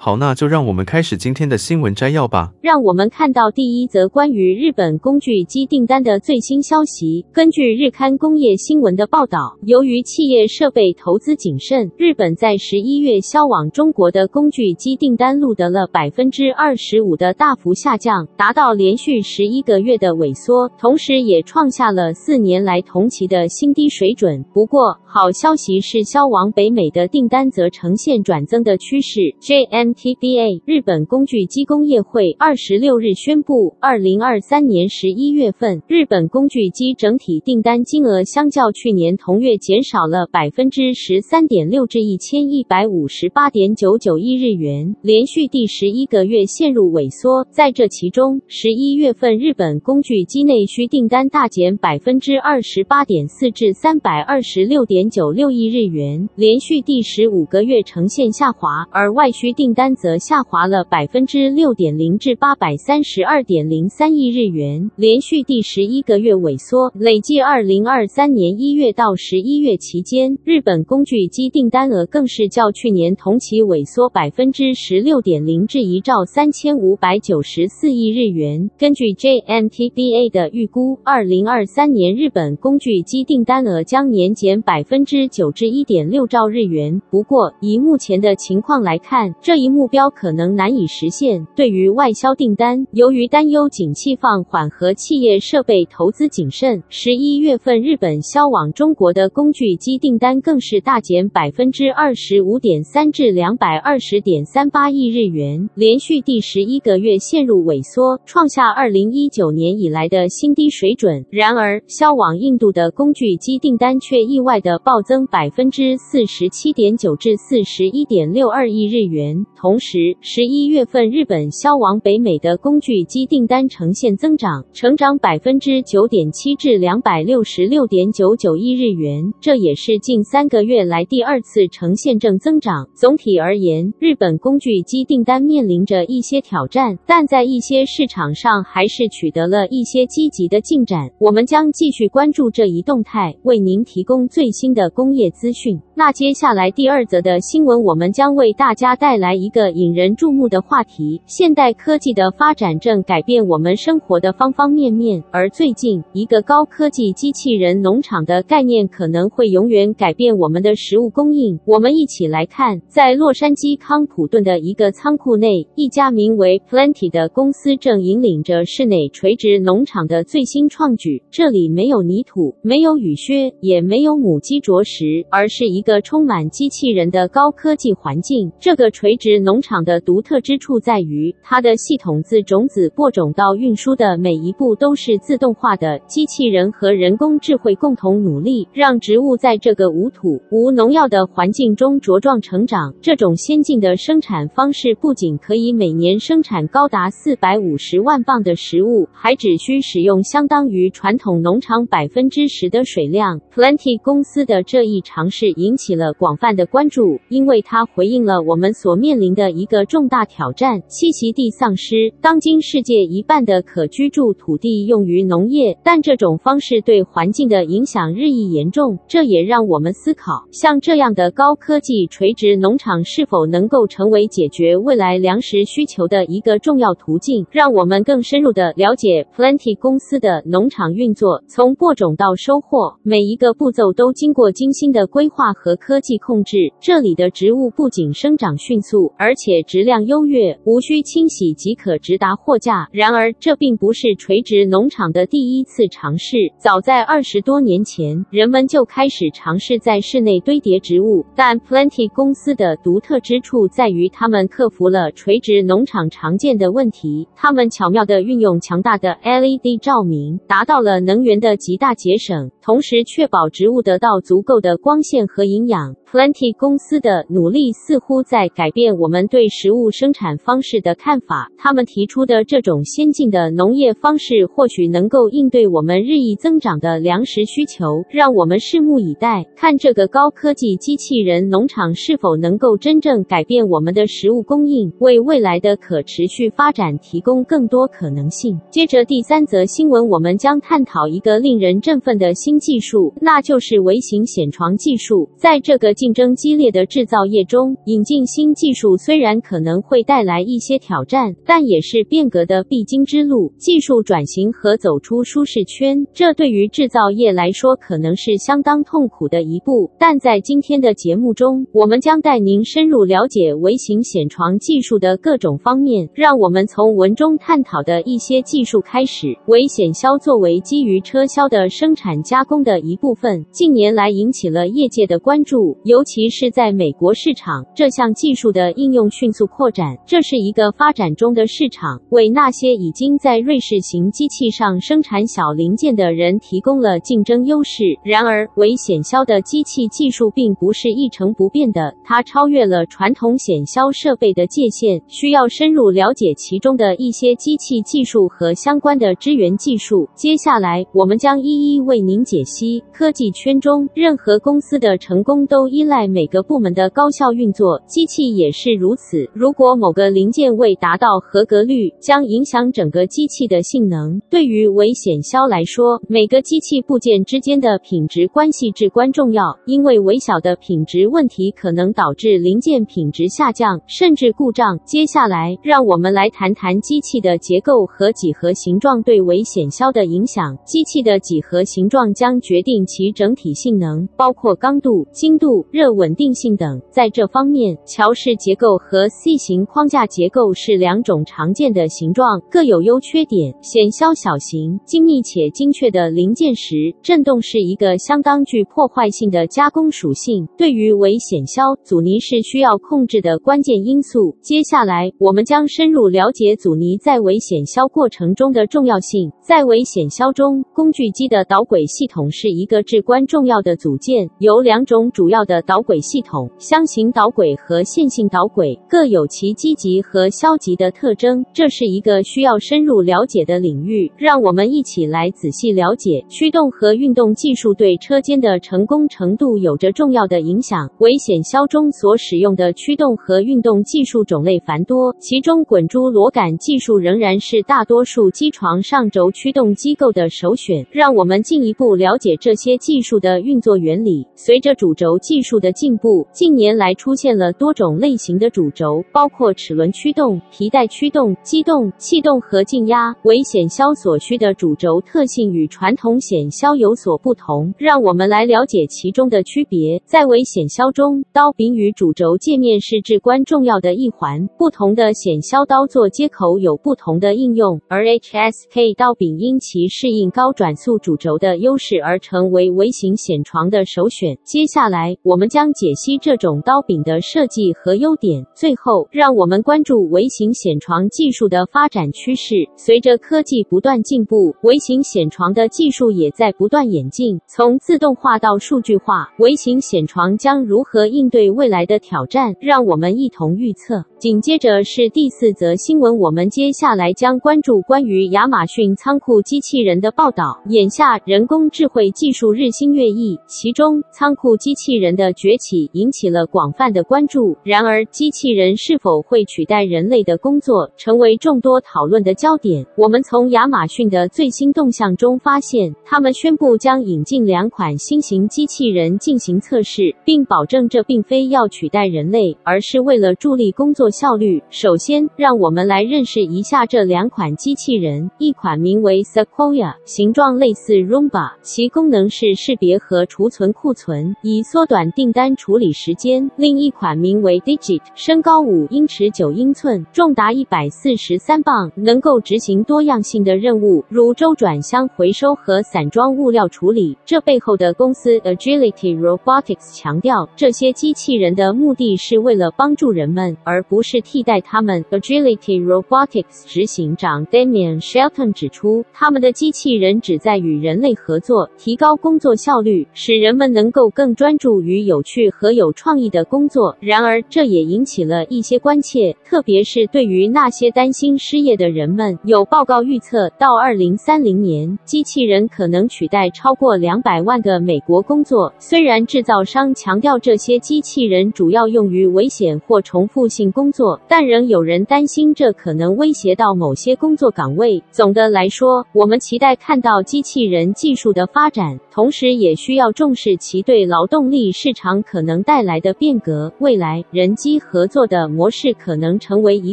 好，那就让我们开始今天的新闻摘要吧。让我们看到第一则关于日本工具机订单的最新消息。根据日刊工业新闻的报道，由于企业设备投资谨慎，日本在十一月销往中国的工具机订单录得了百分之二十五的大幅下降，达到连续十一个月的萎缩，同时也创下了四年来同期的新低水准。不过，好消息是销往北美的订单则呈现转增的趋势。JN TBA 日本工具机工业会二十六日宣布，二零二三年十一月份，日本工具机整体订单金额相较去年同月减少了百分之十三点六至一千一百五十八点九九亿日元，连续第十一个月陷入萎缩。在这其中，十一月份日本工具机内需订单大减百分之二十八点四至三百二十六点九六亿日元，连续第十五个月呈现下滑，而外需订单单则下滑了百分之六点零至八百三十二点零三亿日元，连续第十一个月萎缩。累计二零二三年一月到十一月期间，日本工具机订单额更是较去年同期萎缩百分之十六点零至一兆三千五百九十四亿日元。根据 JNTBA 的预估，二零二三年日本工具机订单额将年减百分之九至一点六兆日元。不过，以目前的情况来看，这一目标可能难以实现。对于外销订单，由于担忧景气放缓和企业设备投资谨慎，十一月份日本销往中国的工具机订单更是大减百分之二十五点三至两百二十点三八亿日元，连续第十一个月陷入萎缩，创下二零一九年以来的新低水准。然而，销往印度的工具机订单却意外的暴增百分之四十七点九至四十一点六二亿日元。同时，十一月份日本销往北美的工具机订单呈现增长，成长百分之九点七至两百六十六点九九亿日元，这也是近三个月来第二次呈现正增长。总体而言，日本工具机订单面临着一些挑战，但在一些市场上还是取得了一些积极的进展。我们将继续关注这一动态，为您提供最新的工业资讯。那接下来第二则的新闻，我们将为大家带来一一个引人注目的话题：现代科技的发展正改变我们生活的方方面面。而最近，一个高科技机器人农场的概念可能会永远改变我们的食物供应。我们一起来看，在洛杉矶康普顿的一个仓库内，一家名为 Plenty 的公司正引领着室内垂直农场的最新创举。这里没有泥土，没有雨靴，也没有母鸡啄食，而是一。个充满机器人的高科技环境。这个垂直农场的独特之处在于，它的系统自种子播种到运输的每一步都是自动化的。机器人和人工智慧共同努力，让植物在这个无土、无农药的环境中茁壮成长。这种先进的生产方式不仅可以每年生产高达四百五十万磅的食物，还只需使用相当于传统农场百分之十的水量。Plenty 公司的这一尝试引起了广泛的关注，因为它回应了我们所面临的一个重大挑战：栖息地丧失。当今世界一半的可居住土地用于农业，但这种方式对环境的影响日益严重。这也让我们思考，像这样的高科技垂直农场是否能够成为解决未来粮食需求的一个重要途径。让我们更深入地了解 Plenty 公司的农场运作，从播种到收获，每一个步骤都经过精心的规划和。科技控制，这里的植物不仅生长迅速，而且质量优越，无需清洗即可直达货架。然而，这并不是垂直农场的第一次尝试。早在二十多年前，人们就开始尝试在室内堆叠植物。但 Plenty 公司的独特之处在于，他们克服了垂直农场常见的问题。他们巧妙地运用强大的 LED 照明，达到了能源的极大节省，同时确保植物得到足够的光线和营养。Plenty 公司的努力似乎在改变我们对食物生产方式的看法。他们提出的这种先进的农业方式，或许能够应对我们日益增长的粮食需求。让我们拭目以待，看这个高科技机器人农场是否能够真正改变我们的食物供应，为未来的可持续发展提供更多可能性。接着第三则新闻，我们将探讨一个令人振奋的新技术，那就是微型显床技术。在这个竞争激烈的制造业中，引进新技术虽然可能会带来一些挑战，但也是变革的必经之路。技术转型和走出舒适圈，这对于制造业来说可能是相当痛苦的一步。但在今天的节目中，我们将带您深入了解微型显床技术的各种方面。让我们从文中探讨的一些技术开始。微显销作为基于车销的生产加工的一部分，近年来引起了业界的关注。尤其是在美国市场，这项技术的应用迅速扩展，这是一个发展中的市场，为那些已经在瑞士型机器上生产小零件的人提供了竞争优势。然而，为显销的机器技术并不是一成不变的，它超越了传统显销设备的界限，需要深入了解其中的一些机器技术和相关的支援技术。接下来，我们将一一为您解析。科技圈中，任何公司的成功都依赖每个部门的高效运作，机器也是如此。如果某个零件未达到合格率，将影响整个机器的性能。对于微显销来说，每个机器部件之间的品质关系至关重要，因为微小的品质问题可能导致零件品质下降，甚至故障。接下来，让我们来谈谈机器的结构和几何形状对微显销的影响。机器的几何形状将决定其整体性能，包括刚度、精度。热稳定性等，在这方面，桥式结构和 C 型框架结构是两种常见的形状，各有优缺点。显销小型、精密且精确的零件时，振动是一个相当具破坏性的加工属性。对于微显销，阻尼是需要控制的关键因素。接下来，我们将深入了解阻尼在微显销过程中的重要性。在微显销中，工具机的导轨系统是一个至关重要的组件，由两种主要的导轨系统：箱型导轨和线性导轨，各有其积极和消极的特征。这是一个需要深入了解的领域。让我们一起来仔细了解。驱动和运动技术对车间的成功程度有着重要的影响。危险销中所使用的驱动和运动技术种类繁多，其中滚珠螺杆技术仍然是大多数机床上轴驱动机构的首选。让我们进一步了解这些技术的运作原理。随着主轴技术的进步，近年来出现了多种类型的主轴，包括齿轮驱动、皮带驱动、机动、气动和静压。微显销所需的主轴特性与传统显销有所不同，让我们来了解其中的区别。在微显销中，刀柄与主轴界面是至关重要的一环。不同的显销刀座接口有不同的应用，而 HSK 刀柄因其适应高转速主轴的优势而成为微型显床的首选。接下来，我们将解析这种刀柄的设计和优点。最后，让我们关注微型显床技术的发展趋势。随着科技不断进步，微型显床的技术也在不断演进。从自动化到数据化，微型显床将如何应对未来的挑战？让我们一同预测。紧接着是第四则新闻，我们接下来将关注关于亚马逊仓库机器人的报道。眼下，人工智慧技术日新月异，其中仓库机器人的崛起引起了广泛的关注。然而，机器人是否会取代人类的工作，成为众多讨论的焦点。我们从亚马逊的最新动向中发现，他们宣布将引进两款新型机器人进行测试，并保证这并非要取代人类，而是为了助力工作。效率。首先，让我们来认识一下这两款机器人。一款名为 Sequoia，形状类似 Roomba，其功能是识别和储存库存，以缩短订单处理时间。另一款名为 Digit，身高五英尺九英寸，重达一百四十三磅，能够执行多样性的任务，如周转箱回收和散装物料处理。这背后的公司 Agility Robotics 强调，这些机器人的目的是为了帮助人们，而不。是替代他们。Agility Robotics 执行长 Damian Shelton 指出，他们的机器人旨在与人类合作，提高工作效率，使人们能够更专注于有趣和有创意的工作。然而，这也引起了一些关切，特别是对于那些担心失业的人们。有报告预测，到二零三零年，机器人可能取代超过两百万个美国工作。虽然制造商强调这些机器人主要用于危险或重复性工作，但仍有人担心这可能威胁到某些工作岗位。总的来说，我们期待看到机器人技术的发展，同时也需要重视其对劳动力是市场可能带来的变革。未来，人机合作的模式可能成为一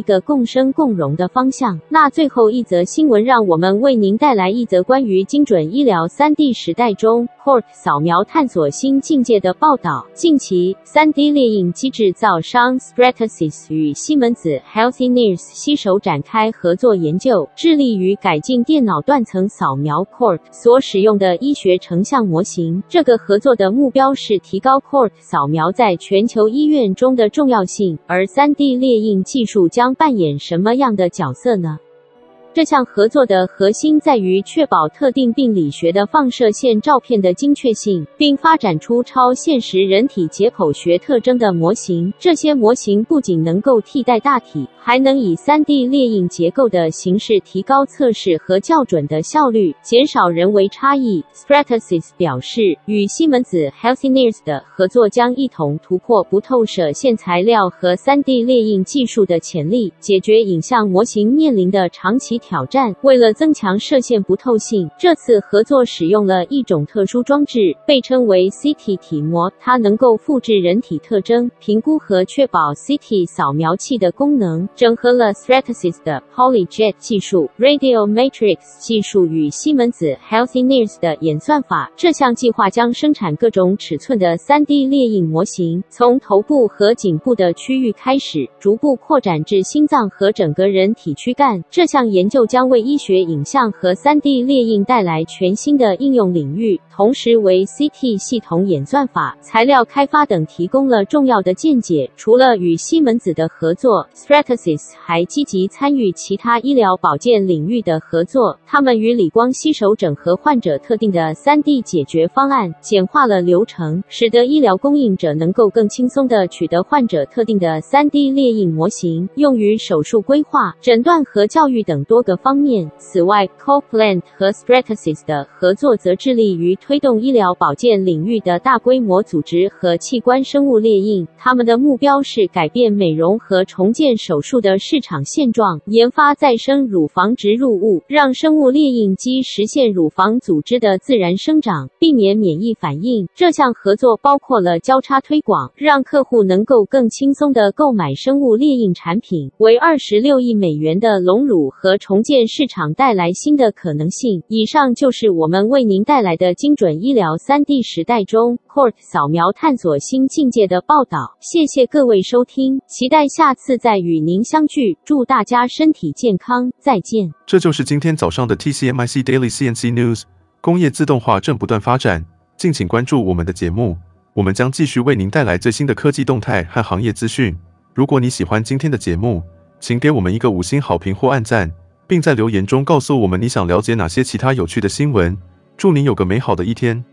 个共生共荣的方向。那最后一则新闻，让我们为您带来一则关于精准医疗 3D 时代中，Cort 扫描探索新境界的报道。近期，3D 列印机制造商 Stratasys 与西门子 Healthineers 携手展开合作研究，致力于改进电脑断层扫描 Cort 所使用的医学成像模型。这个合作的目标是提高 Cort 扫描在全球医院中的重要性。而 3D 列印技术将扮演什么样的角色呢？这项合作的核心在于确保特定病理学的放射线照片的精确性，并发展出超现实人体解剖学特征的模型。这些模型不仅能够替代大体，还能以 3D 列印结构的形式提高测试和校准的效率，减少人为差异。Stratasys 表示，与西门子 Healthineers 的合作将一同突破不透射线材料和 3D 列印技术的潜力，解决影像模型面临的长期挑战。为了增强射线不透性，这次合作使用了一种特殊装置，被称为 CT 体膜。它能够复制人体特征，评估和确保 CT 扫描器的功能。整合了 Stratasys 的 PolyJet 技术、Radiomatrix 技术与西门子 Healthineers 的演算法。这项计划将生产各种尺寸的 3D 列印模型，从头部和颈部的区域开始，逐步扩展至心脏和整个人体躯干。这项研究。就将为医学影像和 3D 列印带来全新的应用领域，同时为 CT 系统演算法、材料开发等提供了重要的见解。除了与西门子的合作，Stratasys 还积极参与其他医疗保健领域的合作。他们与理光携手整合患者特定的 3D 解决方案，简化了流程，使得医疗供应者能够更轻松地取得患者特定的 3D 列印模型，用于手术规划、诊断和教育等多个方面。此外，CoPlant 和 Stratasys 的合作则致力于推动医疗保健领域的大规模组织和器官生物列印。他们的目标是改变美容和重建手术的市场现状，研发再生乳房植入物，让生物列印机实现乳房组织的自然生长，避免免疫反应。这项合作包括了交叉推广，让客户能够更轻松地购买生物列印产品，为二十六亿美元的隆乳和重。重建市场带来新的可能性。以上就是我们为您带来的精准医疗 3D 时代中 QORT 扫描探索新境界的报道。谢谢各位收听，期待下次再与您相聚。祝大家身体健康，再见。这就是今天早上的 TCMIC Daily CNC News。工业自动化正不断发展，敬请关注我们的节目，我们将继续为您带来最新的科技动态和行业资讯。如果你喜欢今天的节目，请给我们一个五星好评或按赞。并在留言中告诉我们你想了解哪些其他有趣的新闻。祝你有个美好的一天。